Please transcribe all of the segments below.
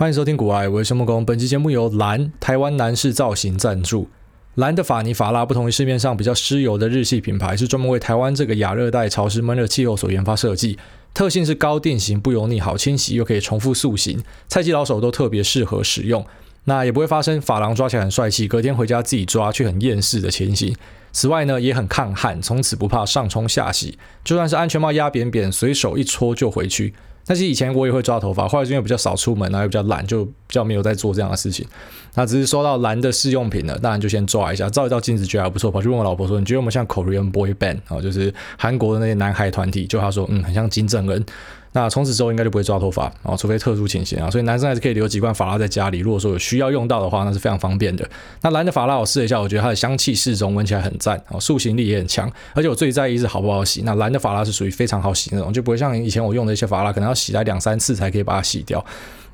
欢迎收听古爱，我是申梦工。本期节目由蓝台湾男士造型赞助。蓝的法尼法拉不同于市面上比较湿油的日系品牌，是专门为台湾这个亚热带潮湿闷热气候所研发设计。特性是高定型、不油腻、好清洗，又可以重复塑形，菜鸡老手都特别适合使用。那也不会发生发廊抓起来很帅气，隔天回家自己抓却很厌世的情形。此外呢，也很抗旱，从此不怕上冲下洗，就算是安全帽压扁扁，随手一搓就回去。但是以前我也会抓头发，后来是因为比较少出门，然后又比较懒，就比较没有在做这样的事情。那只是说到蓝的试用品了，当然就先抓一下，照一照镜子觉得还不错，跑去问我老婆说：“你觉得我们像 Korean Boy Band 啊，就是韩国的那些男孩团体？”就他说：“嗯，很像金正恩。”那从此之后应该就不会抓头发啊，除非特殊情形啊。所以男生还是可以留几罐发蜡在家里，如果说有需要用到的话，那是非常方便的。那蓝的发蜡我试了一下，我觉得它的香气适中，闻起来很赞啊，塑形力也很强。而且我最在意是好不好洗。那蓝的发蜡是属于非常好洗那种，就不会像以前我用的一些发蜡，可能要洗来两三次才可以把它洗掉。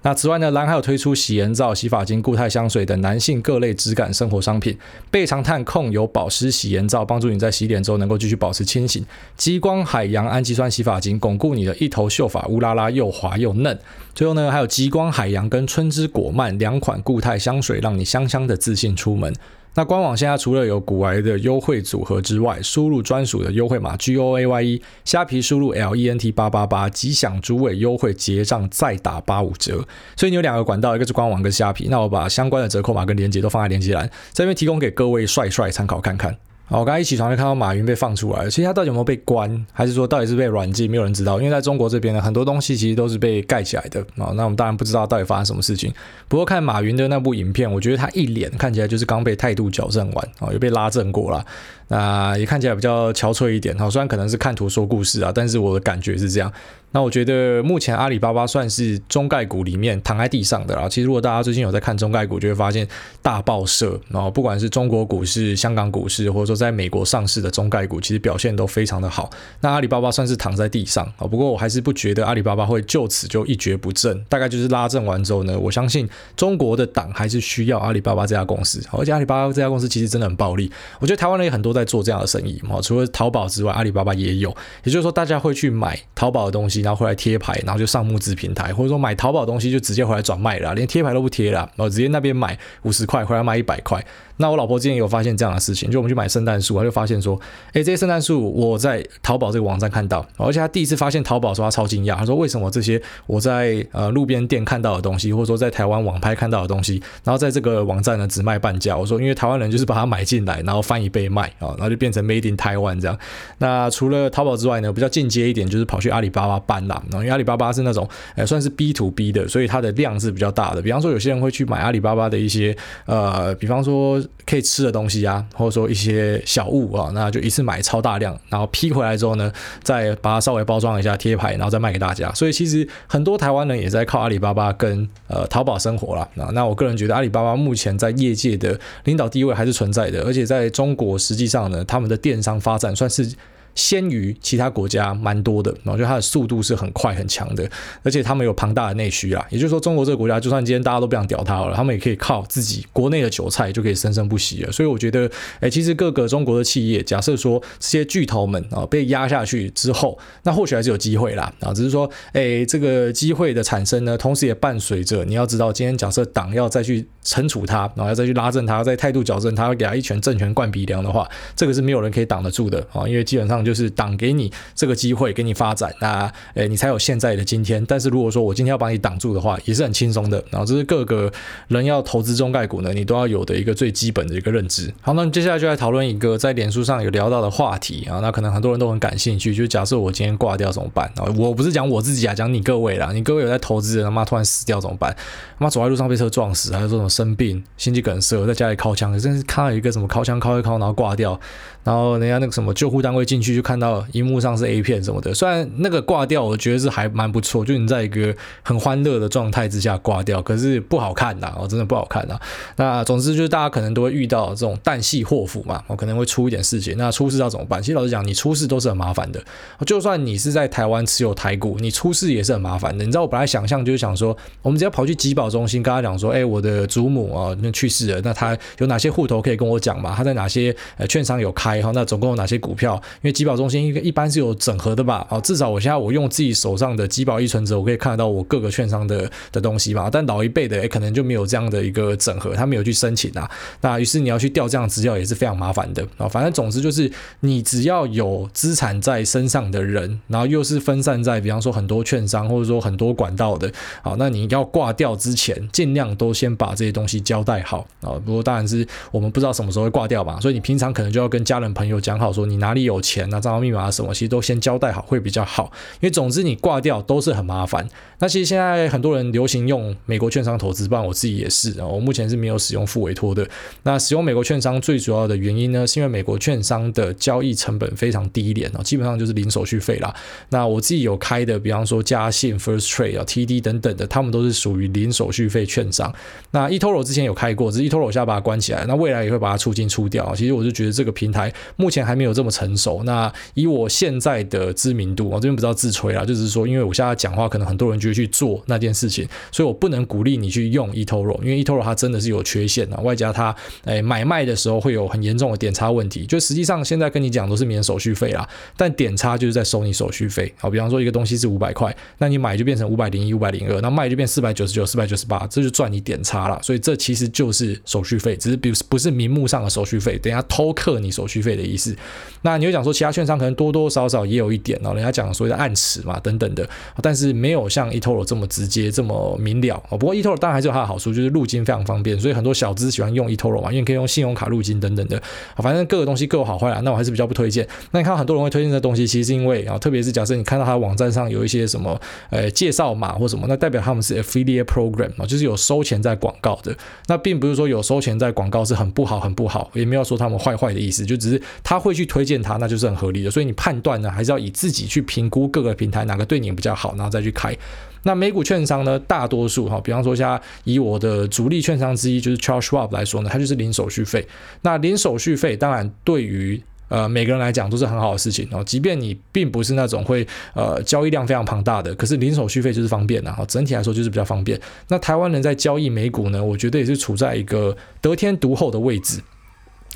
那此外呢，蓝还有推出洗颜皂、洗发精、固态香水等男性各类质感生活商品。倍长炭控油保湿洗颜皂，帮助你在洗脸之后能够继续保持清醒。激光海洋氨基酸洗发精，巩固你的一头秀发乌拉拉又滑又嫩。最后呢，还有激光海洋跟春之果蔓两款固态香水，让你香香的自信出门。那官网现在除了有古玩的优惠组合之外，输入专属的优惠码 G O A Y E，虾皮输入 L E N T 八八八，即享诸位优惠结账再打八五折。所以你有两个管道，一个是官网，跟虾皮。那我把相关的折扣码跟链接都放在链接栏，这边提供给各位帅帅参考看看。好，我刚才一起床就看到马云被放出来了。其实他到底有没有被关，还是说到底是被软禁，没有人知道。因为在中国这边呢，很多东西其实都是被盖起来的啊。那我们当然不知道到底发生什么事情。不过看马云的那部影片，我觉得他一脸看起来就是刚被态度矫正完啊，又被拉正过了。那也看起来比较憔悴一点哈，虽然可能是看图说故事啊，但是我的感觉是这样。那我觉得目前阿里巴巴算是中概股里面躺在地上的啦。其实如果大家最近有在看中概股，就会发现大报社，然后不管是中国股市、香港股市，或者说在美国上市的中概股，其实表现都非常的好。那阿里巴巴算是躺在地上啊，不过我还是不觉得阿里巴巴会就此就一蹶不振。大概就是拉正完之后呢，我相信中国的党还是需要阿里巴巴这家公司。而且阿里巴巴这家公司其实真的很暴利。我觉得台湾人也很多。在做这样的生意嘛，除了淘宝之外，阿里巴巴也有。也就是说，大家会去买淘宝的东西，然后回来贴牌，然后就上募资平台，或者说买淘宝东西就直接回来转卖了，连贴牌都不贴了，然后直接那边买五十块，回来卖一百块。那我老婆之前有发现这样的事情，就我们去买圣诞树，她就发现说，哎，这些圣诞树我在淘宝这个网站看到，而且她第一次发现淘宝，说她超惊讶，她说为什么这些我在呃路边店看到的东西，或者说在台湾网拍看到的东西，然后在这个网站呢只卖半价？我说因为台湾人就是把它买进来，然后翻一倍卖，然后就变成 Made in Taiwan 这样。那除了淘宝之外呢，比较进阶一点就是跑去阿里巴巴搬啦，然后因为阿里巴巴是那种呃算是 B to B 的，所以它的量是比较大的。比方说有些人会去买阿里巴巴的一些呃，比方说可以吃的东西。东西啊，或者说一些小物啊，那就一次买超大量，然后批回来之后呢，再把它稍微包装一下，贴牌，然后再卖给大家。所以其实很多台湾人也在靠阿里巴巴跟呃淘宝生活啦。那那我个人觉得阿里巴巴目前在业界的领导地位还是存在的，而且在中国实际上呢，他们的电商发展算是。先于其他国家蛮多的，然后就它的速度是很快很强的，而且他们有庞大的内需啊，也就是说中国这个国家，就算今天大家都不想屌它了，他们也可以靠自己国内的韭菜就可以生生不息了。所以我觉得，哎，其实各个中国的企业，假设说这些巨头们啊被压下去之后，那或许还是有机会啦啊，只是说，哎，这个机会的产生呢，同时也伴随着你要知道，今天假设党要再去惩处他，然后要再去拉正他，再态度矫正他，要给他一拳政权灌鼻梁的话，这个是没有人可以挡得住的啊，因为基本上。就是挡给你这个机会，给你发展，那诶，你才有现在的今天。但是如果说我今天要把你挡住的话，也是很轻松的。然后这是各个人要投资中概股呢，你都要有的一个最基本的一个认知。好，那接下来就来讨论一个在脸书上有聊到的话题啊，那可能很多人都很感兴趣，就是假设我今天挂掉怎么办？啊，我不是讲我自己啊，讲你各位啦，你各位有在投资的，他妈突然死掉怎么办？他妈走在路上被车撞死，还是说什么生病、心肌梗塞，在家里靠枪，真是看到一个什么靠枪靠一靠，然后挂掉，然后人家那个什么救护单位进去。就看到荧幕上是 A 片什么的，虽然那个挂掉，我觉得是还蛮不错，就你在一个很欢乐的状态之下挂掉，可是不好看呐，哦，真的不好看呐。那总之就是大家可能都会遇到这种旦夕祸福嘛，我可能会出一点事情。那出事要怎么办？其实老实讲，你出事都是很麻烦的。就算你是在台湾持有台股，你出事也是很麻烦的。你知道我本来想象就是想说，我们只要跑去集保中心跟他讲说，哎，我的祖母啊那去世了，那他有哪些户头可以跟我讲嘛？他在哪些呃券商有开哈？那总共有哪些股票？因为基保中心一个一般是有整合的吧？好，至少我现在我用自己手上的集保依存折，我可以看得到我各个券商的的东西嘛。但老一辈的诶可能就没有这样的一个整合，他没有去申请啊。那于是你要去调这样资料也是非常麻烦的啊。反正总之就是，你只要有资产在身上的人，然后又是分散在比方说很多券商或者说很多管道的，好，那你要挂掉之前，尽量都先把这些东西交代好啊。不过当然是我们不知道什么时候会挂掉吧，所以你平常可能就要跟家人朋友讲好，说你哪里有钱啊，账号密码什么，其实都先交代好会比较好。因为总之你挂掉都是很麻烦。那其实现在很多人流行用美国券商投资，不然我自己也是啊。我目前是没有使用复委托的。那使用美国券商最主要的原因呢，是因为美国券商的交易成本非常低廉啊，基本上就是零手续费啦。那我自己有开的，比方说嘉信、First Trade 啊、TD 等等的，他们都是属于零手续费券商。那 eToro 之前有开过，只是 eToro 我现在把它关起来，那未来也会把它出金出掉。其实我就觉得这个平台目前还没有这么成熟。那以我现在的知名度，我这边不知道自吹啦，就是说，因为我现在讲话，可能很多人就会去做那件事情，所以我不能鼓励你去用 eToro，因为 eToro 它真的是有缺陷啊，外加它诶买卖的时候会有很严重的点差问题。就实际上现在跟你讲都是免手续费啦，但点差就是在收你手续费。好，比方说一个东西是五百块，那你买就变成五百零一、五百零二，那卖就变四百九十九、四百九十八，这就赚你点差了。所以这其实就是手续费，只是不不是明目上的手续费，等下偷克你手续续费的意思。那你会讲说其他券商可能多多少少也有一点哦，人家讲所谓的暗池嘛等等的，但是没有像 eToro 这么直接这么明了哦。不过 eToro 当然还是有它的好处，就是入金非常方便，所以很多小资喜欢用 eToro 嘛，因为可以用信用卡入金等等的。反正各个东西各有好坏啊，那我还是比较不推荐。那你看到很多人会推荐这东西，其实是因为啊，特别是假设你看到他的网站上有一些什么呃介绍码或什么，那代表他们是 affiliate program 啊，就是有收钱在广告的。那并不是说有收钱在广告是很不好很不好，也没有说他们坏坏的意思，就只是他会去推荐他，那就是很合理的。所以你判断呢，还是要以自己去评估各个平台哪个对你比较好，然后再去开。那美股券商呢，大多数哈，比方说像以我的主力券商之一就是 Charles Schwab 来说呢，它就是零手续费。那零手续费当然对于呃每个人来讲都是很好的事情哦，即便你并不是那种会呃交易量非常庞大的，可是零手续费就是方便的哈，整体来说就是比较方便。那台湾人在交易美股呢，我觉得也是处在一个得天独厚的位置。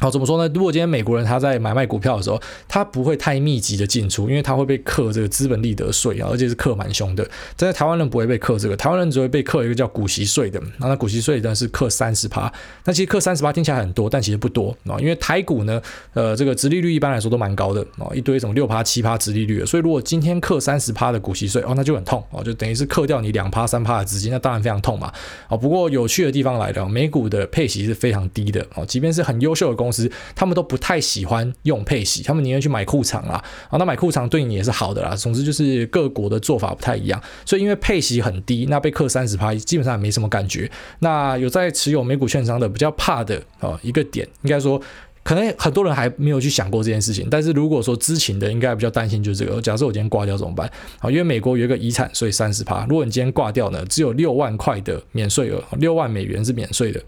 好，怎么说呢？如果今天美国人他在买卖股票的时候，他不会太密集的进出，因为他会被课这个资本利得税啊，而且是课蛮凶的。但是台湾人不会被课这个，台湾人只会被课一个叫股息税的。那那股息税呢是课三十趴，那其实课三十趴听起来很多，但其实不多啊。因为台股呢，呃，这个殖利率一般来说都蛮高的啊，一堆什么六趴、七趴殖利率的，所以如果今天课三十趴的股息税哦，那就很痛哦，就等于是课掉你两趴、三趴的资金，那当然非常痛嘛。啊，不过有趣的地方来了，美股的配息是非常低的哦，即便是很优秀的公司，他们都不太喜欢用配息，他们宁愿去买库藏啦。啊，那买库藏对你也是好的啦。总之就是各国的做法不太一样，所以因为配息很低，那被克三十趴，基本上也没什么感觉。那有在持有美股券商的比较怕的啊一个点，应该说可能很多人还没有去想过这件事情。但是如果说知情的，应该比较担心就是这个。假设我今天挂掉怎么办？啊，因为美国有一个遗产税三十趴，如果你今天挂掉呢，只有六万块的免税额，六万美元是免税的。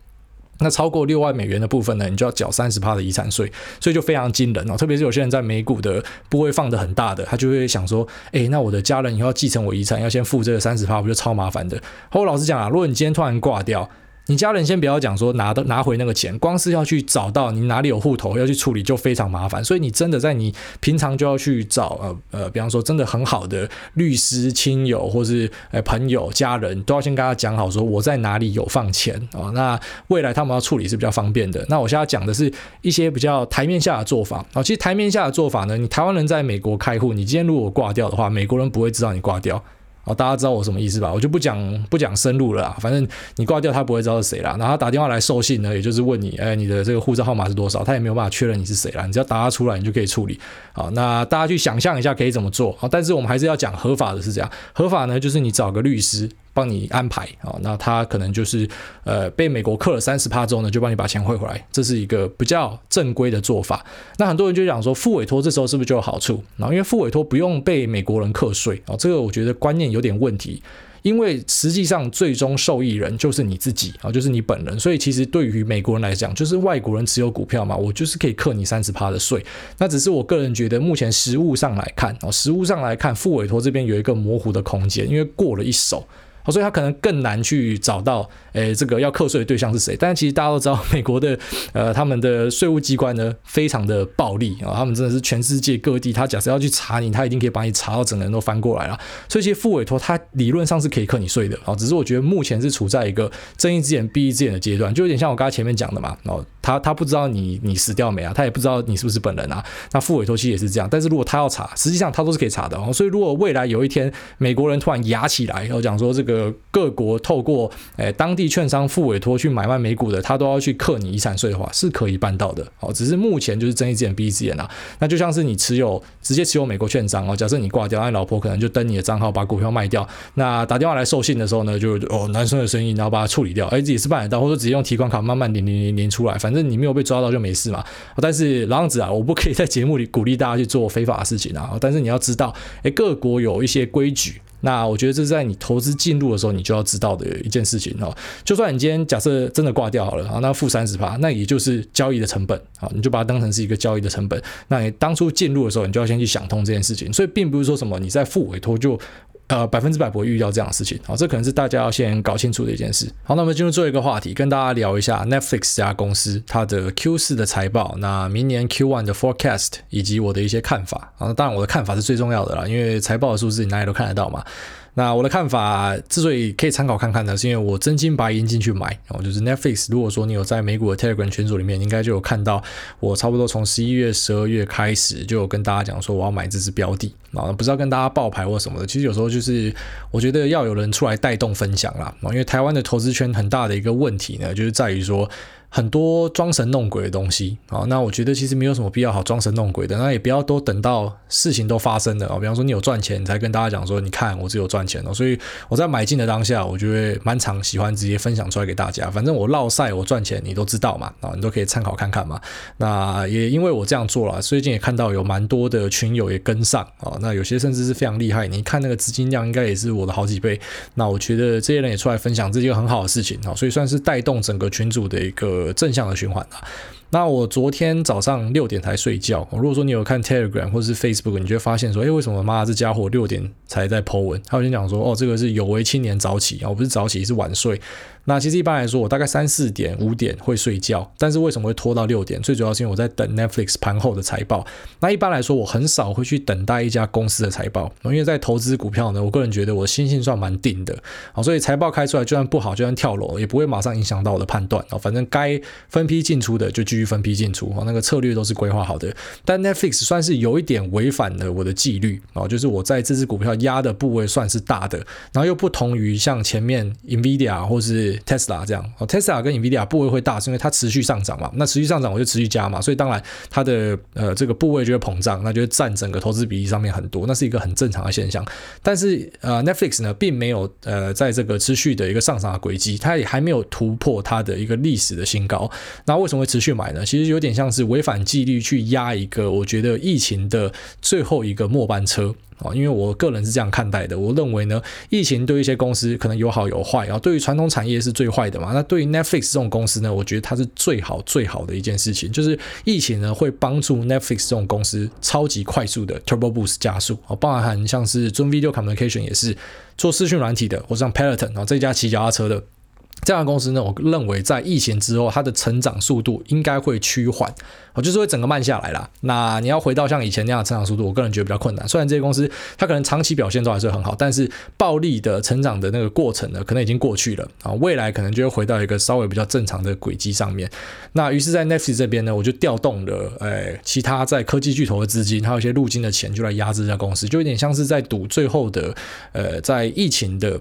那超过六万美元的部分呢，你就要缴三十趴的遗产税，所以就非常惊人哦。特别是有些人在美股的不会放的很大的，他就会想说，诶，那我的家人以后要继承我遗产，要先付这个三十趴，不就超麻烦的？我老实讲啊，如果你今天突然挂掉，你家人先不要讲说拿的拿回那个钱，光是要去找到你哪里有户头要去处理就非常麻烦，所以你真的在你平常就要去找呃呃，比方说真的很好的律师、亲友或是呃朋友、家人都要先跟他讲好，说我在哪里有放钱啊、哦，那未来他们要处理是比较方便的。那我现在讲的是一些比较台面下的做法啊、哦，其实台面下的做法呢，你台湾人在美国开户，你今天如果挂掉的话，美国人不会知道你挂掉。哦，大家知道我什么意思吧？我就不讲不讲深入了啦，反正你挂掉他不会知道是谁啦。然后他打电话来授信呢，也就是问你，哎，你的这个护照号码是多少？他也没有办法确认你是谁啦。你只要答他出来，你就可以处理。好，那大家去想象一下可以怎么做？好，但是我们还是要讲合法的是这样，合法呢就是你找个律师。帮你安排啊，那他可能就是呃被美国克了三十趴之后呢，就帮你把钱汇回来，这是一个比较正规的做法。那很多人就讲说，复委托这时候是不是就有好处？然后因为复委托不用被美国人课税啊，这个我觉得观念有点问题。因为实际上最终受益人就是你自己啊，就是你本人。所以其实对于美国人来讲，就是外国人持有股票嘛，我就是可以克你三十趴的税。那只是我个人觉得，目前实务上来看啊，实务上来看，复委托这边有一个模糊的空间，因为过了一手。所以他可能更难去找到，诶，这个要课税的对象是谁。但是其实大家都知道，美国的呃他们的税务机关呢，非常的暴力啊，他们真的是全世界各地，他假设要去查你，他一定可以把你查到整个人都翻过来了。所以其实副委托他理论上是可以课你税的啊，只是我觉得目前是处在一个睁一只眼闭一只眼的阶段，就有点像我刚才前面讲的嘛，哦，他他不知道你你死掉没啊，他也不知道你是不是本人啊。那副委托其实也是这样，但是如果他要查，实际上他都是可以查的哦。所以如果未来有一天美国人突然压起来，然后讲说这个各国透过诶当地券商付委托去买卖美股的，他都要去克你遗产税的话，是可以办到的哦。只是目前就是睁一只眼闭一只眼啊。那就像是你持有直接持有美国券商哦，假设你挂掉，那你老婆可能就登你的账号把股票卖掉，那打电话来授信的时候呢，就哦男生的声音，然后把它处理掉，哎，自己是办得到，或者直接用提款卡慢慢连连连连出来，反正你没有被抓到就没事嘛。但是老样子啊，我不可以在节目里鼓励大家去做非法的事情啊。但是你要知道，哎，各国有一些规矩。那我觉得这是在你投资进入的时候，你就要知道的一件事情哦。就算你今天假设真的挂掉好了啊，那负三十趴，那也就是交易的成本啊，你就把它当成是一个交易的成本。那你当初进入的时候，你就要先去想通这件事情。所以并不是说什么你在负委托就。呃，百分之百不会遇到这样的事情，好，这可能是大家要先搞清楚的一件事。好，那我们进入最后一个话题，跟大家聊一下 Netflix 这家公司它的 Q 四的财报，那明年 Q one 的 forecast 以及我的一些看法。啊，当然我的看法是最重要的啦，因为财报的数字你哪里都看得到嘛。那我的看法之所以可以参考看看呢，是因为我真金白银进去买，哦，就是 Netflix。如果说你有在美股的 Telegram 群组里面，应该就有看到我差不多从十一月、十二月开始就有跟大家讲说我要买这支标的啊，不是要跟大家报牌或什么的。其实有时候就是我觉得要有人出来带动分享啦，因为台湾的投资圈很大的一个问题呢，就是在于说。很多装神弄鬼的东西啊，那我觉得其实没有什么必要好装神弄鬼的，那也不要都等到事情都发生了啊，比方说你有赚钱，你才跟大家讲说，你看我只有赚钱哦，所以我在买进的当下，我就会蛮常喜欢直接分享出来给大家，反正我落赛我赚钱，你都知道嘛，啊，你都可以参考看看嘛。那也因为我这样做了，最近也看到有蛮多的群友也跟上啊，那有些甚至是非常厉害，你看那个资金量应该也是我的好几倍，那我觉得这些人也出来分享，这是一个很好的事情啊，所以算是带动整个群组的一个。正向的循环啊。那我昨天早上六点才睡觉。如果说你有看 Telegram 或者是 Facebook，你就会发现说，诶，为什么妈这家伙六点才在 po 文？他有先讲说，哦，这个是有为青年早起啊，我不是早起，是晚睡。那其实一般来说，我大概三四点、五点会睡觉，但是为什么会拖到六点？最主要是因为我在等 Netflix 盘后的财报。那一般来说，我很少会去等待一家公司的财报，因为在投资股票呢，我个人觉得我心性算蛮定的啊，所以财报开出来就算不好，就算跳楼，也不会马上影响到我的判断啊。反正该分批进出的就继续分批进出啊，那个策略都是规划好的。但 Netflix 算是有一点违反了我的纪律啊，就是我在这支股票压的部位算是大的，然后又不同于像前面 Nvidia 或是 Tesla 这样，哦，Tesla 跟 Nvidia 部位会大，是因为它持续上涨嘛。那持续上涨，我就持续加嘛，所以当然它的呃这个部位就会膨胀，那就占整个投资比例上面很多，那是一个很正常的现象。但是呃 Netflix 呢，并没有呃在这个持续的一个上涨的轨迹，它也还没有突破它的一个历史的新高。那为什么会持续买呢？其实有点像是违反纪律去压一个，我觉得疫情的最后一个末班车。啊，因为我个人是这样看待的，我认为呢，疫情对一些公司可能有好有坏，然后对于传统产业是最坏的嘛。那对于 Netflix 这种公司呢，我觉得它是最好最好的一件事情，就是疫情呢会帮助 Netflix 这种公司超级快速的 Turbo Boost 加速，啊，包含像是 Zoom Video Communication 也是做视讯软体的，或像 Peloton 啊这家骑脚踏车的。这样的公司呢，我认为在疫情之后，它的成长速度应该会趋缓，哦，就是会整个慢下来啦。那你要回到像以前那样的成长速度，我个人觉得比较困难。虽然这些公司它可能长期表现都还是很好，但是暴力的成长的那个过程呢，可能已经过去了啊。未来可能就会回到一个稍微比较正常的轨迹上面。那于是，在 Netflix 这边呢，我就调动了诶其他在科技巨头的资金，还有一些入金的钱，就来压制这家公司，就有点像是在赌最后的呃，在疫情的。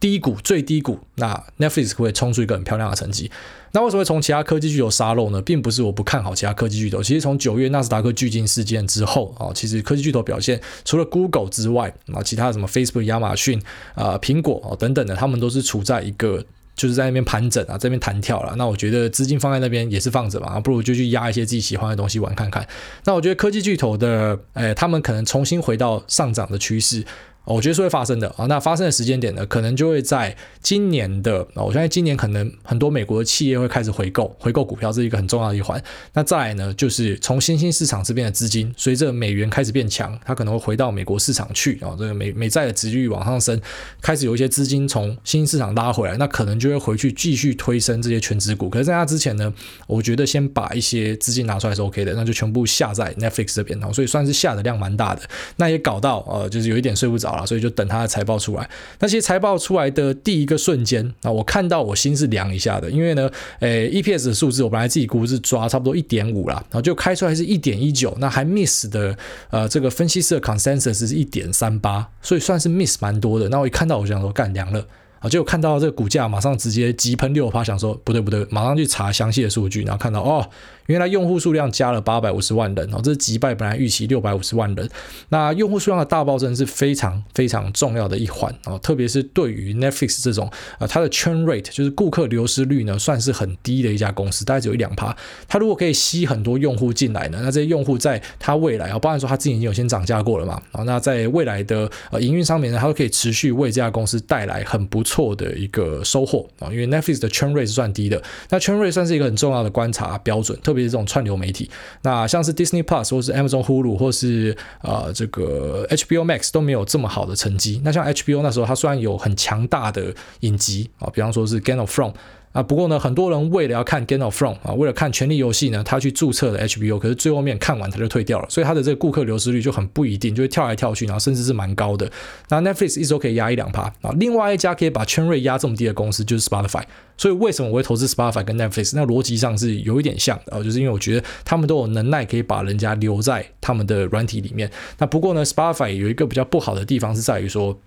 低谷最低谷，那 Netflix 会冲出一个很漂亮的成绩。那为什么会从其他科技巨头杀漏呢？并不是我不看好其他科技巨头。其实从九月纳斯达克巨鲸事件之后啊，其实科技巨头表现除了 Google 之外啊，其他什么 Facebook、亚马逊啊、苹果啊等等的，他们都是处在一个就是在那边盘整啊，这边弹跳了。那我觉得资金放在那边也是放着嘛，不如就去压一些自己喜欢的东西玩看看。那我觉得科技巨头的，诶，他们可能重新回到上涨的趋势。我觉得是会发生的啊。那发生的时间点呢，可能就会在今年的啊。我相信今年可能很多美国的企业会开始回购回购股票，这是一个很重要的一环。那再来呢，就是从新兴市场这边的资金，随着美元开始变强，它可能会回到美国市场去啊。这个美美债的殖利率往上升，开始有一些资金从新兴市场拉回来，那可能就会回去继续推升这些全值股。可是在那之前呢，我觉得先把一些资金拿出来是 OK 的，那就全部下在 Netflix 这边，然后所以算是下的量蛮大的。那也搞到呃，就是有一点睡不着好了，所以就等它的财报出来。那些财报出来的第一个瞬间啊，我看到我心是凉一下的，因为呢，诶，EPS 的数字我本来自己估是抓差不多一点五啦，然后就开出来是一点一九，那还 miss 的呃这个分析师的 consensus 是一点三八，所以算是 miss 蛮多的。那我一看到我想说干凉了。啊，就看到这个股价，马上直接急喷六趴，想说不对不对，马上去查详细的数据，然后看到哦，原来用户数量加了八百五十万人，哦，这是击败本来预期六百五十万人。那用户数量的大暴增是非常非常重要的一环哦，特别是对于 Netflix 这种呃，它的 churn rate 就是顾客流失率呢，算是很低的一家公司，大概只有一两趴。它如果可以吸很多用户进来呢，那这些用户在它未来啊，包含说它自己已经有先涨价过了嘛，啊，那在未来的呃营运上面呢，它都可以持续为这家公司带来很不错的一个收获啊，因为 Netflix 的 churn rate 是算低的，那 churn rate 算是一个很重要的观察标准，特别是这种串流媒体，那像是 Disney Plus 或是 Amazon Hulu 或是呃这个 HBO Max 都没有这么好的成绩。那像 HBO 那时候，它虽然有很强大的影集啊，比方说是 Game of Thrones。啊，不过呢，很多人为了要看《Game of Thrones》啊，为了看《权力游戏》呢，他去注册了 HBO，可是最后面看完他就退掉了，所以他的这个顾客流失率就很不一定，就会跳来跳去，然后甚至是蛮高的。那 Netflix 一周可以压一两趴啊，另外一家可以把圈瑞压这么低的公司就是 Spotify，所以为什么我会投资 Spotify 跟 Netflix？那逻辑上是有一点像的啊，就是因为我觉得他们都有能耐可以把人家留在他们的软体里面。那不过呢，Spotify 有一个比较不好的地方是在于说。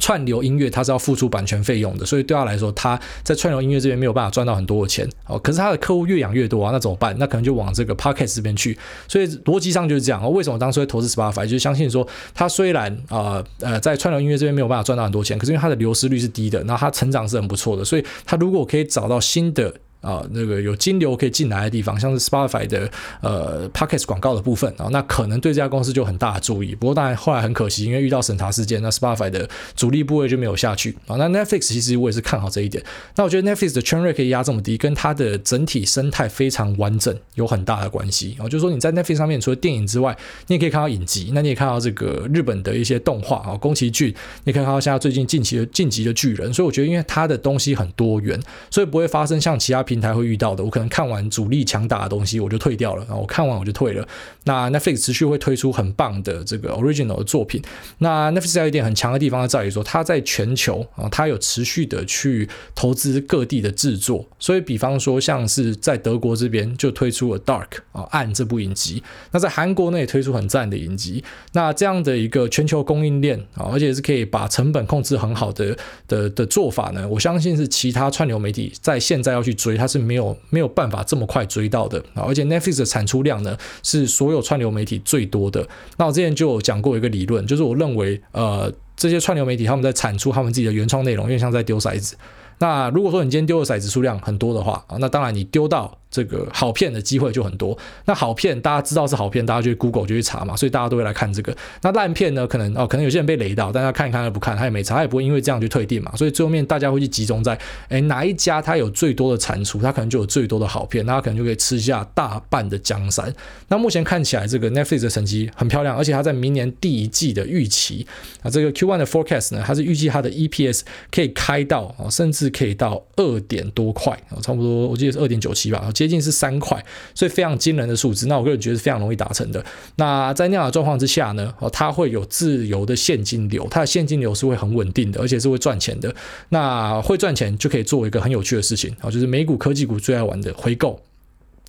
串流音乐它是要付出版权费用的，所以对他来说，他在串流音乐这边没有办法赚到很多的钱哦。可是他的客户越养越多啊，那怎么办？那可能就往这个 Podcast 这边去。所以逻辑上就是这样。为什么当初会投资 Spotify？就是相信说，他虽然啊呃，呃在串流音乐这边没有办法赚到很多钱，可是因为它的流失率是低的，那它成长是很不错的，所以他如果可以找到新的。啊，那个有金流可以进来的地方，像是 Spotify 的呃 p o c k e t 广告的部分啊，那可能对这家公司就很大的注意。不过当然后来很可惜，因为遇到审查事件，那 Spotify 的主力部位就没有下去啊。那 Netflix 其实我也是看好这一点。那我觉得 Netflix 的 churn rate 可以压这么低，跟它的整体生态非常完整有很大的关系啊。就是说你在 Netflix 上面除了电影之外，你也可以看到影集，那你也看到这个日本的一些动画啊，宫崎骏，你可以看到现在最近近期的晋级的巨人。所以我觉得因为它的东西很多元，所以不会发生像其他平台会遇到的。我可能看完主力强大的东西，我就退掉了，然后我看完我就退了。那 Netflix 持续会推出很棒的这个 original 的作品。那 Netflix 有一点很强的地方在于说，它在全球啊，它有持续的去投资各地的制作。所以，比方说像是在德国这边就推出了 Dark 啊暗这部影集，那在韩国呢也推出很赞的影集。那这样的一个全球供应链啊，而且是可以把成本控制很好的的的做法呢，我相信是其他串流媒体在现在要去追，它是没有没有。办法这么快追到的啊！而且 Netflix 的产出量呢，是所有串流媒体最多的。那我之前就有讲过一个理论，就是我认为，呃，这些串流媒体他们在产出他们自己的原创内容，因为像在丢骰子。那如果说你今天丢的骰子数量很多的话啊，那当然你丢到。这个好片的机会就很多。那好片大家知道是好片，大家就 Google 就去查嘛，所以大家都会来看这个。那烂片呢，可能哦，可能有些人被雷到，但他看一看他不看，他也没查，他也不会因为这样就退订嘛。所以最后面大家会去集中在，哎，哪一家他有最多的产出，他可能就有最多的好片，那他可能就可以吃下大半的江山。那目前看起来，这个 Netflix 的成绩很漂亮，而且他在明年第一季的预期啊，这个 Q1 的 forecast 呢，它是预计它的 EPS 可以开到啊，甚至可以到二点多块啊，差不多我记得是二点九七吧，接近是三块。所以非常惊人的数字，那我个人觉得是非常容易达成的。那在那样的状况之下呢，哦，它会有自由的现金流，它的现金流是会很稳定的，而且是会赚钱的。那会赚钱就可以做一个很有趣的事情啊，就是美股科技股最爱玩的回购。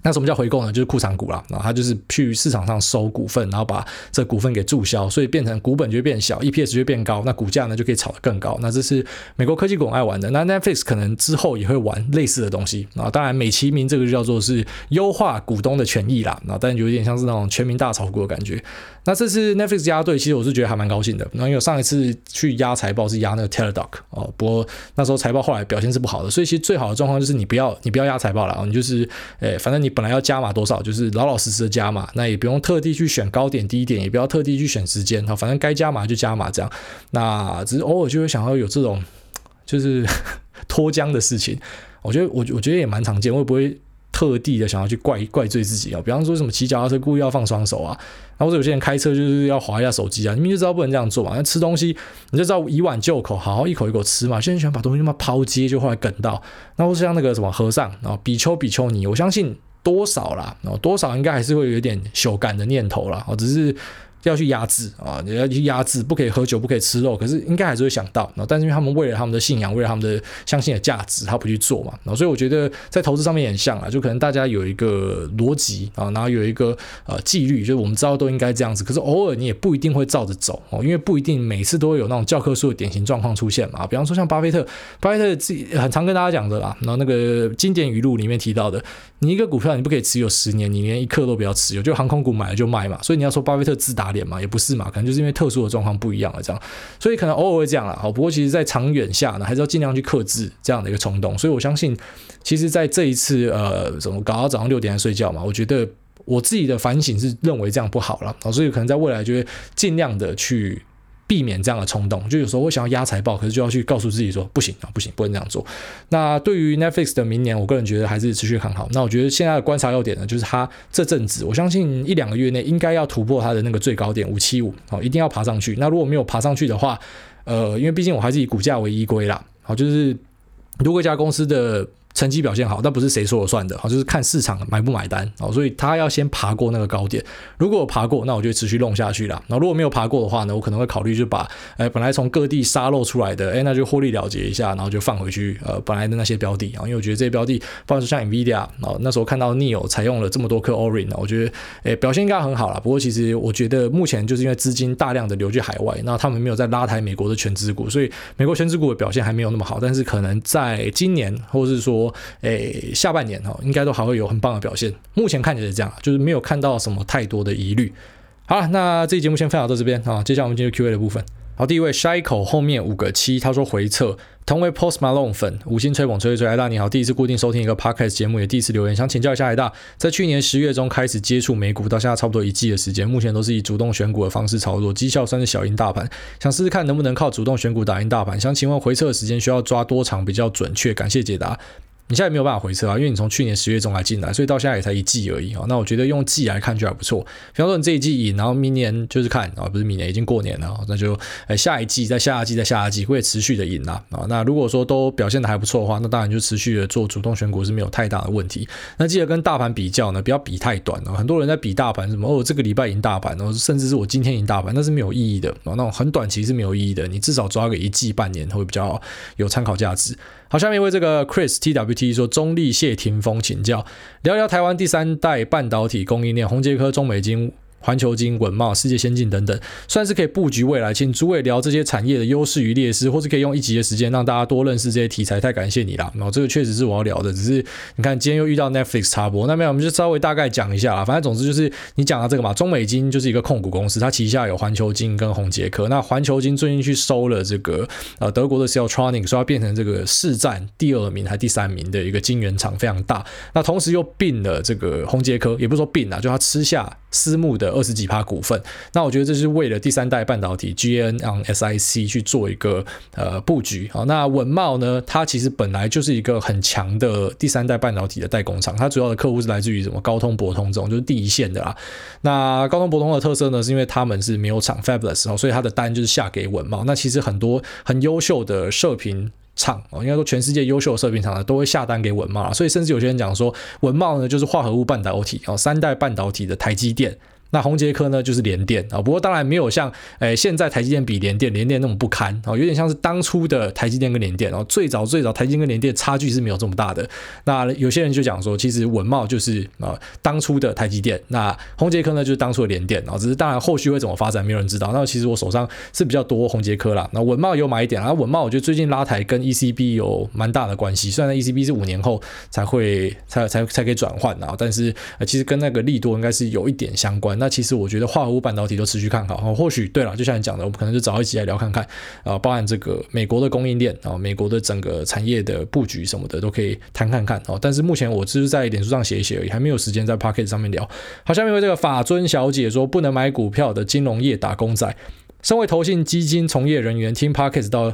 那什么叫回购呢？就是库藏股啦，然后它就是去市场上收股份，然后把这股份给注销，所以变成股本就会变小，EPS 就会变高，那股价呢就可以炒得更高。那这是美国科技股爱玩的。那 Netflix 可能之后也会玩类似的东西啊。当然美其名这个就叫做是优化股东的权益啦，啊但有点像是那种全民大炒股的感觉。那这次 Netflix 压对，其实我是觉得还蛮高兴的。那因为上一次去压财报是压那个 Teladoc 哦，不过那时候财报后来表现是不好的，所以其实最好的状况就是你不要你不要压财报了，你就是诶，反正你。本来要加码多少，就是老老实实的加码，那也不用特地去选高点低点，也不要特地去选时间，好，反正该加码就加码这样。那只是偶尔就会想要有这种就是脱缰的事情，我觉得我我觉得也蛮常见，会不会？特地的想要去怪怪罪自己啊，比方说什么骑脚踏车故意要放双手啊，然后或者有些人开车就是要滑一下手机啊，明明就知道不能这样做嘛。那吃东西你就知道以碗就口，好好一口一口吃嘛。现在喜欢把东西那么抛接，就后来梗到。那或是像那个什么和尚啊，比丘比丘尼，我相信多少啦，哦多少应该还是会有点修改的念头啦。哦，只是。要去压制啊！你要去压制，不可以喝酒，不可以吃肉。可是应该还是会想到，但是因为他们为了他们的信仰，为了他们的相信的价值，他不去做嘛。然后所以我觉得在投资上面也像啊，就可能大家有一个逻辑啊，然后有一个呃纪律，就是我们知道都应该这样子。可是偶尔你也不一定会照着走哦，因为不一定每次都会有那种教科书的典型状况出现嘛。比方说像巴菲特，巴菲特自己很常跟大家讲的啦，然后那个经典语录里面提到的，你一个股票你不可以持有十年，你连一刻都不要持有，就航空股买了就卖嘛。所以你要说巴菲特自打脸嘛，也不是嘛。可能就是因为特殊的状况不一样了，这样，所以可能偶尔会这样了。好，不过其实，在长远下呢，还是要尽量去克制这样的一个冲动。所以我相信，其实，在这一次，呃，怎么搞到早上六点才睡觉嘛？我觉得我自己的反省是认为这样不好了。所以可能在未来就会尽量的去。避免这样的冲动，就有时候我想要压财报，可是就要去告诉自己说不行啊，不行，不能这样做。那对于 Netflix 的明年，我个人觉得还是持续看好。那我觉得现在的观察要点呢，就是它这阵子，我相信一两个月内应该要突破它的那个最高点五七五，好，一定要爬上去。那如果没有爬上去的话，呃，因为毕竟我还是以股价为依归啦，好，就是如果一家公司的。成绩表现好，但不是谁说了算的，好，就是看市场买不买单，好，所以他要先爬过那个高点。如果爬过，那我就持续弄下去了。那如果没有爬过的话呢，我可能会考虑就把，哎，本来从各地沙漏出来的，哎，那就获利了结一下，然后就放回去，呃，本来的那些标的啊，因为我觉得这些标的，包括像 Nvidia 啊，那时候看到 NIO 采用了这么多颗 Orin 呢，我觉得，哎，表现应该很好了。不过其实我觉得目前就是因为资金大量的流去海外，那他们没有在拉抬美国的全资股，所以美国全资股的表现还没有那么好。但是可能在今年，或者是说，哎。下半年哈，应该都还会有很棒的表现。目前看起来是这样，就是没有看到什么太多的疑虑。好了，那这期节目先分享到这边啊，接下来我们进入 Q&A 的部分。好，第一位 Shy 口后面五个七，他说回撤，同为 Post Malone 粉，五星吹捧吹吹吹。艾大你好，第一次固定收听一个 Podcast 节目，也第一次留言，想请教一下艾大，在去年十月中开始接触美股，到现在差不多一季的时间，目前都是以主动选股的方式操作，绩效算是小赢大盘，想试试看能不能靠主动选股打赢大盘。想请问回撤的时间需要抓多长比较准确？感谢解答。你现在没有办法回撤啊，因为你从去年十月中来进来，所以到现在也才一季而已啊。那我觉得用季来看就还不错。比方说你这一季赢，然后明年就是看啊，不是明年已经过年了，那就诶下一季再下一季再下一季会持续的赢啦啊。那如果说都表现的还不错的话，那当然就持续的做主动选股是没有太大的问题。那记得跟大盘比较呢，不要比太短啊。很多人在比大盘什么哦，这个礼拜赢大盘，然后甚至是我今天赢大盘，那是没有意义的啊。那种很短期是没有意义的，你至少抓个一季半年会比较有参考价值。好，下面为这个 Chris TWT 说中立谢霆锋请教，聊聊台湾第三代半导体供应链，宏杰科、中美金。环球金、稳懋、世界先进等等，算是可以布局未来。请诸位聊这些产业的优势与劣势，或者可以用一集的时间让大家多认识这些题材。太感谢你了。然后这个确实是我要聊的，只是你看今天又遇到 Netflix 插播，那没有，我们就稍微大概讲一下啦。反正总之就是你讲到这个嘛，中美金就是一个控股公司，它旗下有环球金跟宏捷科。那环球金最近去收了这个呃德国的 Siltronic，说要变成这个市占第二名还第三名的一个晶圆厂，非常大。那同时又并了这个宏捷科，也不是说并了，就它吃下私募的二十几趴股份。那我觉得这是为了第三代半导体 GN on SiC 去做一个呃布局。好，那稳懋呢，它其实本来就是一个很强的第三代半导体的代工厂，它主要的客户是来自于什么高通、博通这种，就是第一线的啦。那高通、博通的特色呢，是因为他们是没有厂 Fabless，所以它的单就是下给稳懋。那其实很多很优秀的射频厂哦，应该说全世界优秀的射频厂呢，都会下单给稳懋，所以甚至有些人讲说，文茂呢就是化合物半导体哦，三代半导体的台积电。那宏捷科呢，就是联电。啊，不过当然没有像诶现在台积电比联电，联电那么不堪。啊，有点像是当初的台积电跟联电。啊，最早最早台积电跟联电差距是没有这么大的。那有些人就讲说，其实文茂就是啊当初的台积电，那宏捷科呢就是当初的联电。啊，只是当然后续会怎么发展，没有人知道。那其实我手上是比较多宏捷科啦，那文茂有买一点，然后稳懋我觉得最近拉抬跟 ECB 有蛮大的关系，虽然 ECB 是五年后才会才才才可以转换啊，但是呃其实跟那个利多应该是有一点相关。那其实我觉得化合物半导体都持续看好。哦，或许对了，就像你讲的，我们可能就找一集来聊看看啊，包含这个美国的供应链啊，美国的整个产业的布局什么的都可以谈看看哦。但是目前我只是在脸书上写一写而已，还没有时间在 Pocket 上面聊。好，下面为这个法尊小姐说，不能买股票的金融业打工仔，身为投信基金从业人员，听 Pocket 到。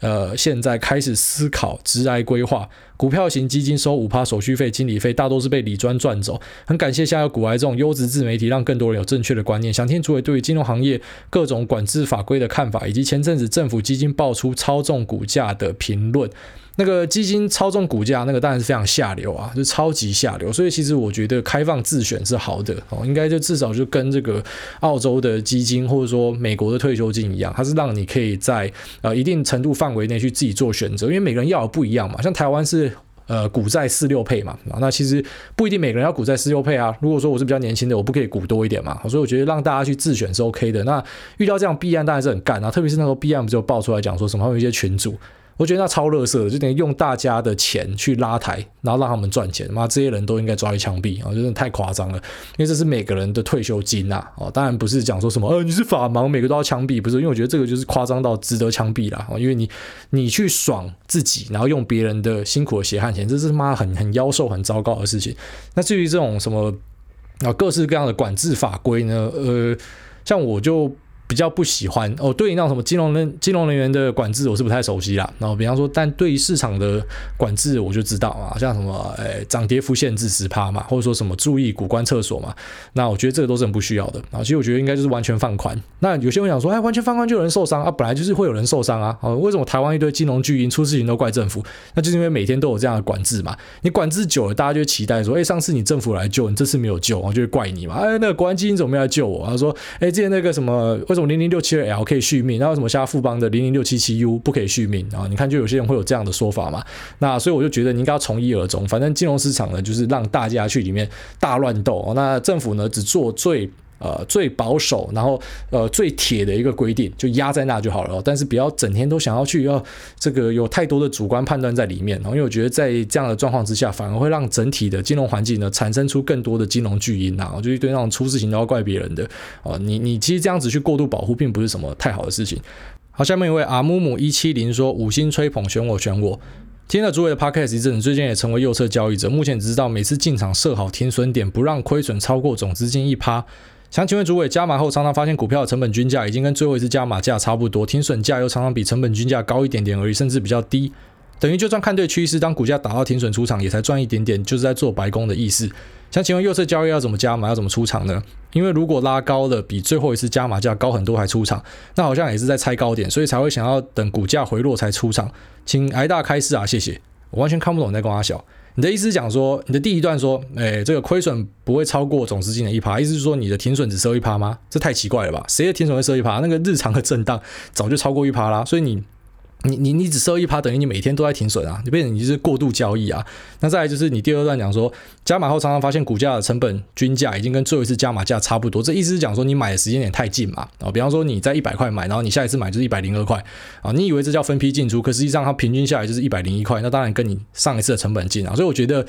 呃，现在开始思考直癌规划，股票型基金收五趴手续费、经理费，大多是被李专赚走。很感谢现在有股癌这种优质自媒体，让更多人有正确的观念。想听主委对于金融行业各种管制法规的看法，以及前阵子政府基金爆出操纵股价的评论。那个基金操纵股价，那个当然是非常下流啊，就超级下流。所以其实我觉得开放自选是好的哦，应该就至少就跟这个澳洲的基金或者说美国的退休金一样，它是让你可以在呃一定程度范围内去自己做选择，因为每个人要的不一样嘛。像台湾是呃股债四六配嘛，那其实不一定每个人要股债四六配啊。如果说我是比较年轻的，我不可以股多一点嘛？所以我觉得让大家去自选是 OK 的。那遇到这样弊案当然是很干啊，特别是那时候弊案不就爆出来讲说什么，有一些群主。我觉得那超垃圾，就等于用大家的钱去拉抬，然后让他们赚钱。妈，这些人都应该抓去枪毙啊！真的太夸张了，因为这是每个人的退休金呐。哦，当然不是讲说什么，呃，你是法盲，每个都要枪毙，不是？因为我觉得这个就是夸张到值得枪毙了。因为你你去爽自己，然后用别人的辛苦的血汗钱，这是妈很很妖兽、很糟糕的事情。那至于这种什么啊各式各样的管制法规呢？呃，像我就。比较不喜欢哦，对于那种什么金融人金融人员的管制，我是不太熟悉啦。然后比方说，但对于市场的管制，我就知道啊，像什么诶涨跌幅限制十趴嘛，或者说什么注意股关厕所嘛，那我觉得这个都是很不需要的啊。其实我觉得应该就是完全放宽。那有些人想说，哎，完全放宽就有人受伤啊，本来就是会有人受伤啊。哦，为什么台湾一堆金融巨婴出事情都怪政府？那就是因为每天都有这样的管制嘛。你管制久了，大家就期待说，哎，上次你政府来救你，这次没有救，然后就会怪你嘛。哎，那个国安基金怎么没来救我？他说，哎，之前那个什么。为什么零零六七二 L 可以续命？那为什么现在富邦的零零六七七 U 不可以续命啊？你看，就有些人会有这样的说法嘛。那所以我就觉得你应该要从一而终。反正金融市场呢，就是让大家去里面大乱斗。那政府呢，只做最。呃，最保守，然后呃最铁的一个规定，就压在那就好了。但是不要整天都想要去要这个有太多的主观判断在里面。因为我觉得在这样的状况之下，反而会让整体的金融环境呢产生出更多的金融巨婴呐。我就一堆那种出事情都要怪别人的啊。你你其实这样子去过度保护，并不是什么太好的事情。好，下面一位阿木木一七零说五星吹捧选我选我，听了诸位的 podcast 一阵，最近也成为右侧交易者。目前只知道每次进场设好停损点，不让亏损超过总资金一趴。想请问主委，加码后常常发现股票的成本均价已经跟最后一次加码价差不多，停损价又常常比成本均价高一点点而已，甚至比较低，等于就算看对趋势，当股价打到停损出场，也才赚一点点，就是在做白工的意思。想请问右侧交易要怎么加码，要怎么出场呢？因为如果拉高了，比最后一次加码价高很多还出场，那好像也是在猜高点，所以才会想要等股价回落才出场。请挨大开示啊，谢谢。我完全看不懂你在跟我笑。你的意思讲说，你的第一段说，哎，这个亏损不会超过总资金的一趴，意思是说你的停损只收一趴吗？这太奇怪了吧？谁的停损会收一趴？那个日常的震荡早就超过一趴啦，所以你。你你你只收一趴，等于你每天都在停损啊！你变成你是过度交易啊！那再来就是你第二段讲说，加码后常常发现股价的成本均价已经跟最后一次加码价差不多，这意思是讲说你买的时间点太近嘛？啊，比方说你在一百块买，然后你下一次买就是一百零二块啊，你以为这叫分批进出，可实际上它平均下来就是一百零一块，那当然跟你上一次的成本近啊，所以我觉得。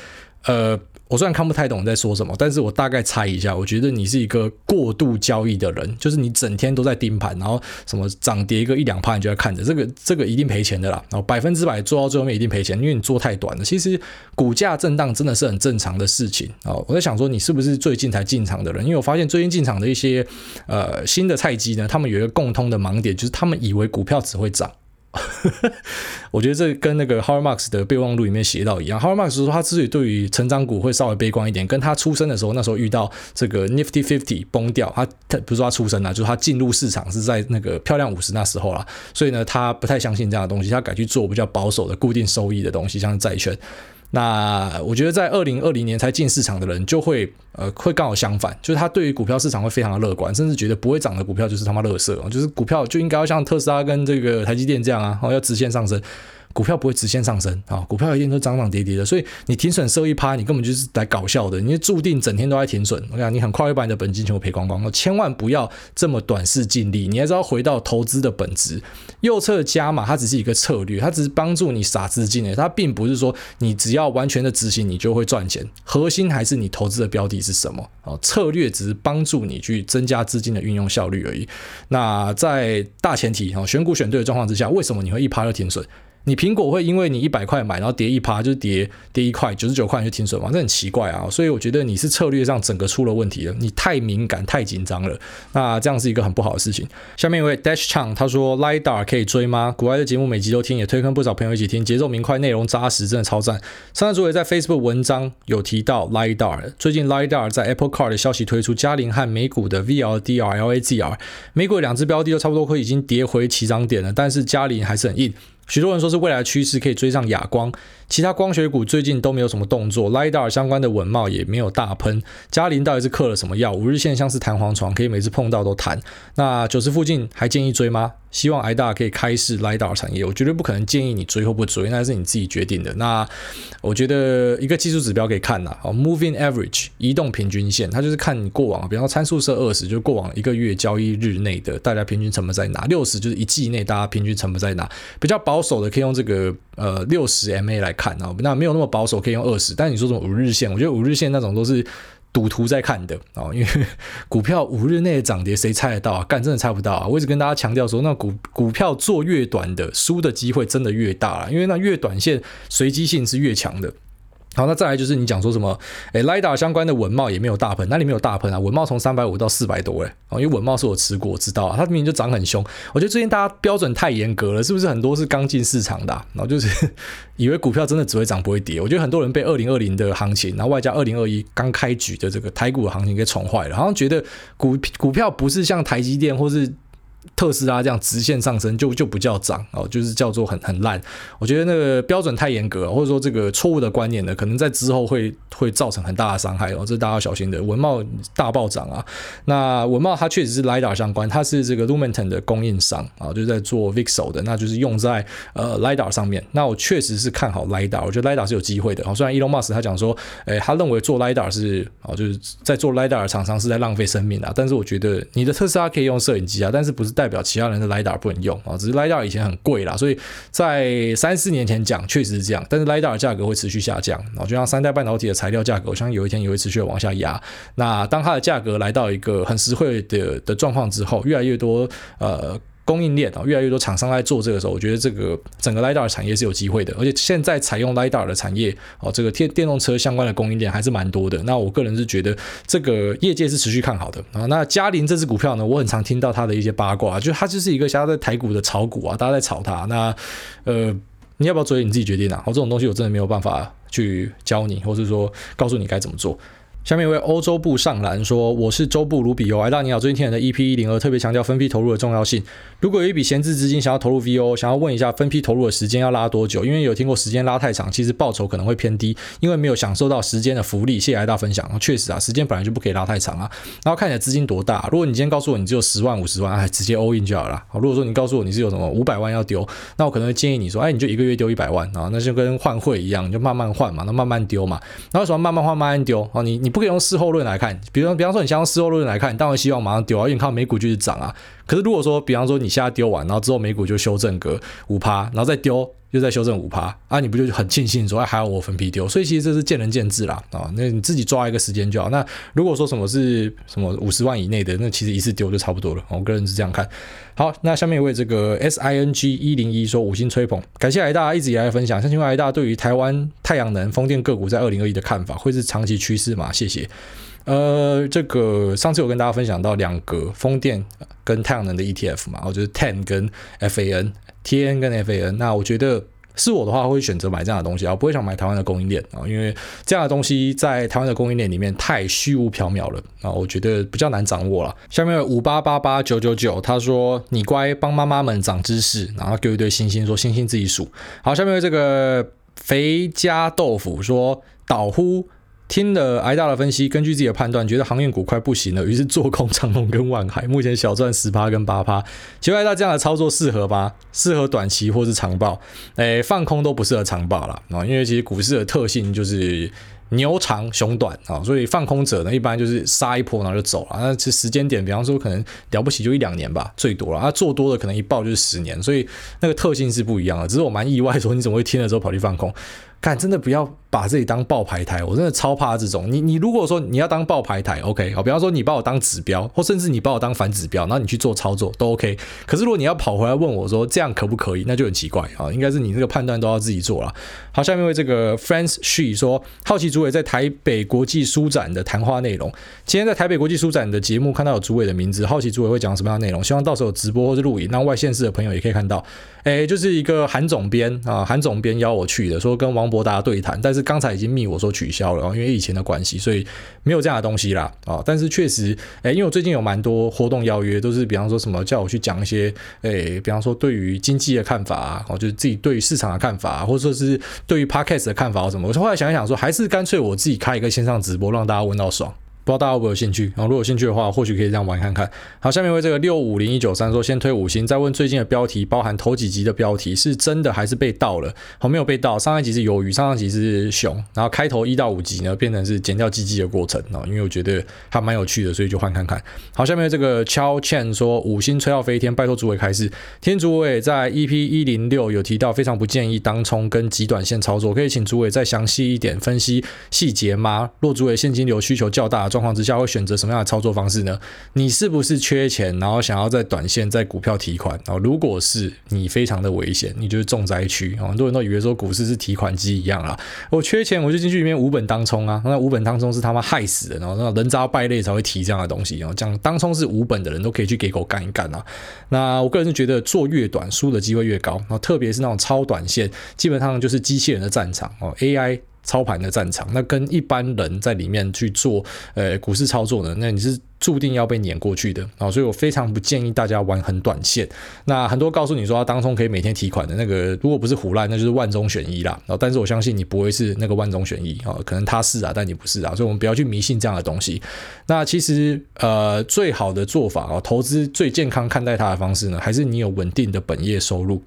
呃，我虽然看不太懂你在说什么，但是我大概猜一下，我觉得你是一个过度交易的人，就是你整天都在盯盘，然后什么涨跌一个一两趴，你就在看着，这个这个一定赔钱的啦，然后百分之百做到最后面一定赔钱，因为你做太短了。其实股价震荡真的是很正常的事情啊。我在想说，你是不是最近才进场的人？因为我发现最近进场的一些呃新的菜鸡呢，他们有一个共通的盲点，就是他们以为股票只会涨。我觉得这跟那个 h a r Marx 的备忘录里面写到一样。h a r Marx 说他之所以对于成长股会稍微悲观一点，跟他出生的时候那时候遇到这个 Nifty Fifty 崩掉，他他不是说他出生了，就是他进入市场是在那个漂亮五十那时候了。所以呢，他不太相信这样的东西，他改去做比较保守的固定收益的东西，像债券。那我觉得在二零二零年才进市场的人就会呃会刚好相反，就是他对于股票市场会非常的乐观，甚至觉得不会涨的股票就是他妈乐色，就是股票就应该要像特斯拉跟这个台积电这样啊，然后要直线上升。股票不会直线上升啊，股票一定都涨涨跌跌的。所以你停损设一趴，你根本就是来搞笑的，你注定整天都在停损。我讲你很快会把你的本金全部赔光光。千万不要这么短视尽利，你还是要回到投资的本质。右侧加码，它只是一个策略，它只是帮助你撒资金的，它并不是说你只要完全的执行你就会赚钱。核心还是你投资的标的是什么啊？策略只是帮助你去增加资金的运用效率而已。那在大前提啊，选股选对的状况之下，为什么你会一趴就停损？你苹果会因为你一百块买，然后跌一趴，就是跌跌一块，九十九块就停损吗？这很奇怪啊！所以我觉得你是策略上整个出了问题了，你太敏感、太紧张了。那这样是一个很不好的事情。下面一位 Dash Chang 他说：“LiDAR 可以追吗？国外的节目每集都听，也推坑不少朋友一起听，节奏明快，内容扎实，真的超赞。”上次主也在 Facebook 文章有提到 LiDAR，最近 LiDAR 在 Apple Car 的消息推出，佳凌和美股的 VLDR、LAZR，美股两只标的都差不多会已经跌回起涨点了，但是佳凌还是很硬。许多人说是未来趋势，可以追上哑光。其他光学股最近都没有什么动作，LiDAR 相关的稳帽也没有大喷。嘉林到底是嗑了什么药？五日线像是弹簧床，可以每次碰到都弹。那九十附近还建议追吗？希望癌大可以开市 LiDAR 产业，我绝对不可能建议你追或不追，那是你自己决定的。那我觉得一个技术指标可以看呐，哦，Moving Average 移动平均线，它就是看你过往，比方说参数设二十，就是过往一个月交易日内的大家平均成本在哪；六十就是一季内大家平均成本在哪。比较保守的可以用这个呃六十 MA 来看啊，那没有那么保守可以用二十。但你说什么五日线，我觉得五日线那种都是。赌徒在看的啊，因为 股票五日内的涨跌谁猜得到啊？干真的猜不到啊！我一直跟大家强调说，那股股票做越短的，输的机会真的越大了，因为那越短线随机性是越强的。好，那再来就是你讲说什么？诶，LiDAR 相关的稳懋也没有大盆，那里没有大盆啊？稳懋从三百五到四百多诶，哦，因为稳懋是我吃过，我知道啊，它明明就涨很凶。我觉得最近大家标准太严格了，是不是很多是刚进市场的，然后就是 以为股票真的只会涨不会跌？我觉得很多人被二零二零的行情，然后外加二零二一刚开局的这个台股的行情给宠坏了，好像觉得股股票不是像台积电或是。特斯拉这样直线上升就就不叫涨哦，就是叫做很很烂。我觉得那个标准太严格，或者说这个错误的观念呢，可能在之后会会造成很大的伤害哦，这是大家要小心的。稳懋大暴涨啊，那稳懋它确实是 LiDAR 相关，它是这个 Lumentum 的供应商啊，就是在做 VCSEL 的，那就是用在呃 LiDAR 上面。那我确实是看好 LiDAR，我觉得 LiDAR 是有机会的哦。虽然 Elon Musk 他讲说，诶，他认为做 LiDAR 是啊，就是在做 LiDAR 的厂商是在浪费生命啊，但是我觉得你的特斯拉可以用摄影机啊，但是不是代表其他人的 LiDAR 不能用啊，只是 LiDAR 以前很贵啦，所以在三四年前讲确实是这样，但是 LiDAR 的价格会持续下降啊，就像三代半导体的材料价格，我相信有一天也会持续往下压。那当它的价格来到一个很实惠的的状况之后，越来越多呃。供应链啊，越来越多厂商在做这个时候，我觉得这个整个 LiDAR 产业是有机会的。而且现在采用 LiDAR 的产业哦，这个电电动车相关的供应链还是蛮多的。那我个人是觉得这个业界是持续看好的啊。那佳凌这支股票呢，我很常听到它的一些八卦，就它就是一个现在在台股的炒股啊，大家在炒它。那呃，你要不要追？你自己决定啊。哦，这种东西我真的没有办法去教你，或是说告诉你该怎么做。下面一位欧洲部上篮说：“我是周部卢比欧，哎，大你好，最近听你的 EP 一零二特别强调分批投入的重要性。如果有一笔闲置资金想要投入 VO，想要问一下分批投入的时间要拉多久？因为有听过时间拉太长，其实报酬可能会偏低，因为没有享受到时间的福利。谢谢艾大分享。确实啊，时间本来就不可以拉太长啊。然后看你的资金多大。如果你今天告诉我你只有十万、五十万，哎，直接 all in 就好了。好，如果说你告诉我你是有什么五百万要丢，那我可能会建议你说，哎，你就一个月丢一百万啊，那就跟换汇一样，你就慢慢换嘛，那慢慢丢嘛。然后什么慢慢换、慢慢丢？哦，你你不可以用事后论来。看，比方比方说，你先用事后论来看，当然希望马上丢啊，因为你看美股就是涨啊。可是如果说，比方说你现在丢完，然后之后美股就修正个五趴，然后再丢。又在修正五趴啊，你不就很庆幸说还好我分批丢，所以其实这是见仁见智啦啊，那你自己抓一个时间就好。那如果说什么是什么五十万以内的，那其实一次丢就差不多了。我个人是这样看。好，那下面一位这个 S I N G 一零一说五星吹捧，感谢癌大一直以来的分享。想请问癌大对于台湾太阳能风电个股在二零二一的看法，会是长期趋势吗？谢谢。呃，这个上次有跟大家分享到两个风电跟太阳能的 E T F 嘛，我就是 TAN 跟 FAN T N 跟 F A N，那我觉得是我的话会选择买这样的东西啊，不会想买台湾的供应链啊，因为这样的东西在台湾的供应链里面太虚无缥缈了啊，我觉得比较难掌握了。下面五八八八九九九，他说你乖，帮妈妈们长知识，然后给我一堆星星，说星星自己数。好，下面这个肥家豆腐说导呼。听了挨大的分析，根据自己的判断，觉得航运股快不行了，于是做空长龙跟万海，目前小赚十八跟八趴。请问挨大这样的操作适合吗？适合短期或是长报？诶，放空都不适合长报了啊，因为其实股市的特性就是。牛长熊短啊，所以放空者呢，一般就是杀一波然后就走了。那其实时间点，比方说可能了不起就一两年吧，最多了。他做多的可能一抱就是十年，所以那个特性是不一样的。只是我蛮意外说，你怎么会听了之后跑去放空？看，真的不要把自己当爆牌台，我真的超怕这种。你你如果说你要当爆牌台，OK，好，比方说你把我当指标，或甚至你把我当反指标，然后你去做操作都 OK。可是如果你要跑回来问我说这样可不可以，那就很奇怪啊。应该是你这个判断都要自己做了。好，下面为这个 Friends She 说，好奇主委在台北国际书展的谈话内容。今天在台北国际书展的节目看到有主委的名字，好奇主委会讲什么样的内容？希望到时候直播或是录影，让外县市的朋友也可以看到。诶，就是一个韩总编啊，韩总编邀我去的，说跟王博达对谈，但是刚才已经密我说取消了，因为以前的关系，所以没有这样的东西啦啊。但是确实，诶，因为我最近有蛮多活动邀约，都是比方说什么叫我去讲一些，诶，比方说对于经济的看法啊，哦，就是自己对于市场的看法，或者说是对于 Podcast 的看法或什么。我后来想一想说，还是干脆我自己开一个线上直播，让大家问到爽。不知道大家有没有兴趣？然后如果有兴趣的话，或许可以这样玩看看。好，下面为这个六五零一九三说，先推五星，再问最近的标题，包含头几集的标题是真的还是被盗了？好，没有被盗。上一集是鱿鱼，上上集是熊，然后开头一到五集呢，变成是剪掉鸡鸡的过程啊。因为我觉得还蛮有趣的，所以就换看看。好，下面这个敲倩说五星吹到飞天，拜托主委开始。天主委在 EP 一零六有提到，非常不建议当冲跟极短线操作，可以请主委再详细一点分析细节吗？若主委现金流需求较大状况之下，会选择。什么样的操作方式呢？你是不是缺钱，然后想要在短线在股票提款？然后如果是你，非常的危险，你就是重灾区。很多人都以为说股市是提款机一样啊，我缺钱我就进去里面无本当冲啊，那无本当冲是他妈害死人，然后那人渣败类才会提这样的东西。然后讲当冲是无本的人都可以去给狗干一干啊。那我个人是觉得做越短输的机会越高，然后特别是那种超短线，基本上就是机器人的战场哦，AI。操盘的战场，那跟一般人在里面去做呃股市操作呢，那你是注定要被碾过去的啊，所以我非常不建议大家玩很短线。那很多告诉你说他当中可以每天提款的那个，如果不是胡烂，那就是万中选一啦。但是我相信你不会是那个万中选一啊，可能他是啊，但你不是啊，所以我们不要去迷信这样的东西。那其实呃最好的做法啊，投资最健康看待它的方式呢，还是你有稳定的本业收入。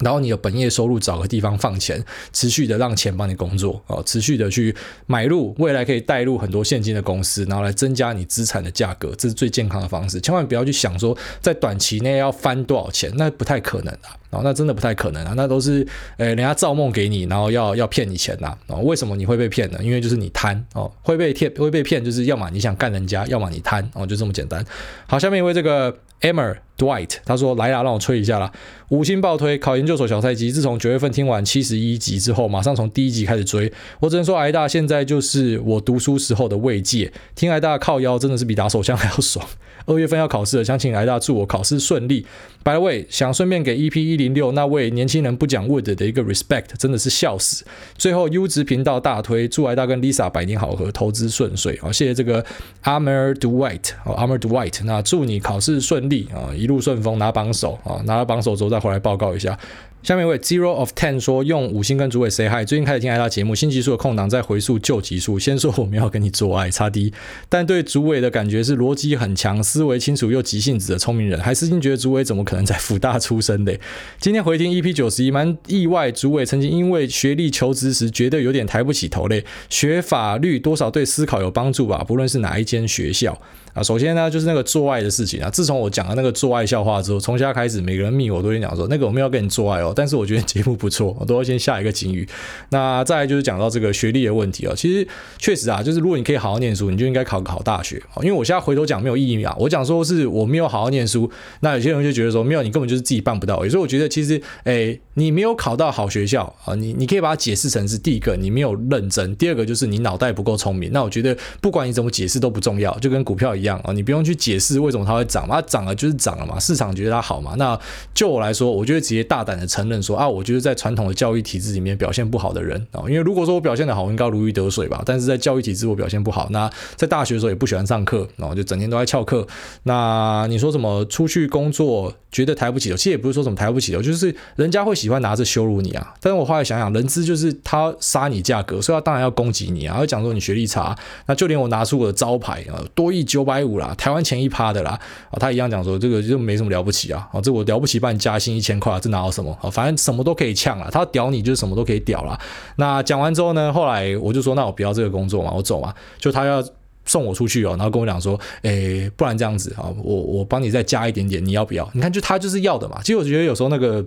然后你的本业收入，找个地方放钱，持续的让钱帮你工作啊，持续的去买入未来可以带入很多现金的公司，然后来增加你资产的价格，这是最健康的方式。千万不要去想说在短期内要翻多少钱，那不太可能啊，哦，那真的不太可能啊，那都是呃人家造梦给你，然后要要骗你钱呐啊，为什么你会被骗呢？因为就是你贪哦，会被骗会被骗，就是要么你想干人家，要么你贪哦，就这么简单。好，下面一位这个。Emmer Dwight，他说：“来啦，让我吹一下啦。五星爆推考研究所小菜鸡。自从九月份听完七十一集之后，马上从第一集开始追。我只能说，挨大现在就是我读书时候的慰藉。听挨大靠腰真的是比打手枪 还要爽。二月份要考试了，想请挨大祝我考试顺利。By the way，想顺便给 EP 一零六那位年轻人不讲 word 的一个 respect，真的是笑死。最后优质频道大推，祝挨大跟 Lisa 百年好合，投资顺遂。好，谢谢这个 Armor Dwight，哦，Armor Dwight，那祝你考试顺利。”啊，一路顺风拿榜首啊，拿了榜首之后再回来报告一下。下面一位 Zero of Ten 说，用五星跟主委 say hi，最近开始听爱大节目，新集数的空档再回溯旧集数。先说我们要跟你做爱，差低，但对主委的感觉是逻辑很强、思维清楚又急性子的聪明人，还私心觉得主委怎么可能在辅大出身的？今天回听 EP 九十一，蛮意外，主委曾经因为学历求职时觉得有点抬不起头嘞。学法律多少对思考有帮助吧，不论是哪一间学校。啊，首先呢，就是那个做爱的事情啊。自从我讲了那个做爱笑话之后，从现在开始，每个人密我都会讲说，那个我们要跟你做爱哦。但是我觉得节目不错，我都要先下一个警语。那再来就是讲到这个学历的问题啊。其实确实啊，就是如果你可以好好念书，你就应该考个好大学。因为我现在回头讲没有意义啊。我讲说是我没有好好念书，那有些人就觉得说没有，你根本就是自己办不到。所以我觉得其实，哎，你没有考到好学校啊，你你可以把它解释成是第一个你没有认真，第二个就是你脑袋不够聪明。那我觉得不管你怎么解释都不重要，就跟股票一样啊，你不用去解。释为什么它会涨？它涨了就是涨了嘛，市场觉得它好嘛。那就我来说，我就会直接大胆的承认说啊，我就是在传统的教育体制里面表现不好的人啊。因为如果说我表现得好，我应该如鱼得水吧。但是在教育体制我表现不好，那在大学的时候也不喜欢上课，然后就整天都在翘课。那你说什么出去工作觉得抬不起头？其实也不是说什么抬不起头，就是人家会喜欢拿着羞辱你啊。但是我后来想想，人资就是他杀你价格，所以他当然要攻击你啊，他会讲说你学历差。那就连我拿出我的招牌啊，多亿九百五啦，台湾前一趴的啦啊，他一样讲说这个就没什么了不起啊，啊，这我了不起，把你加薪一千块，这哪有什么啊？反正什么都可以呛啊，他屌你就是什么都可以屌啦。那讲完之后呢，后来我就说，那我不要这个工作嘛，我走嘛。就他要送我出去哦，然后跟我讲说，诶，不然这样子啊，我我帮你再加一点点，你要不要？你看，就他就是要的嘛。其实我觉得有时候那个。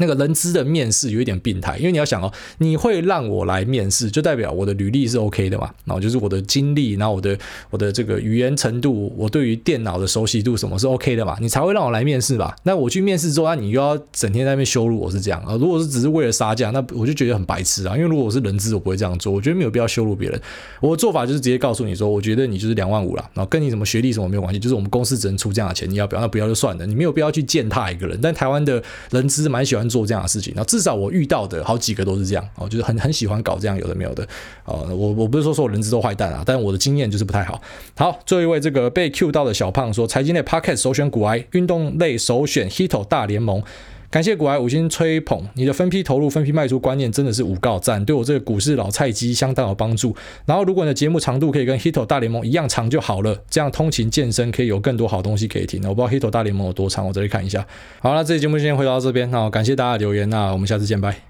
那个人资的面试有一点病态，因为你要想哦，你会让我来面试，就代表我的履历是 OK 的嘛，然后就是我的经历，然后我的我的这个语言程度，我对于电脑的熟悉度什么是 OK 的嘛，你才会让我来面试吧。那我去面试之后，那你又要整天在那边羞辱我是这样啊？如果是只是为了杀价，那我就觉得很白痴啊。因为如果我是人资，我不会这样做，我觉得没有必要羞辱别人。我的做法就是直接告诉你说，我觉得你就是两万五了，然后跟你什么学历什么没有关系，就是我们公司只能出这样的钱，你要不要？那不要就算了，你没有必要去践踏一个人。但台湾的人资蛮喜欢做这样的事情，那至少我遇到的好几个都是这样哦，就是很很喜欢搞这样有的没有的哦。我我不是说说我人资都坏蛋啊，但我的经验就是不太好。好，最后一位这个被 Q 到的小胖说，财经类 Podcast 首选股癌，运动类首选 Hito 大联盟。感谢股癌五星吹捧，你的分批投入、分批卖出观念真的是五告赞，对我这个股市老菜鸡相当有帮助。然后，如果你的节目长度可以跟 Hito 大联盟一样长就好了，这样通勤健身可以有更多好东西可以听。我不知道 Hito 大联盟有多长，我再去看一下。好了，这期节目先回到这边，好感谢大家的留言，那我们下次见，拜。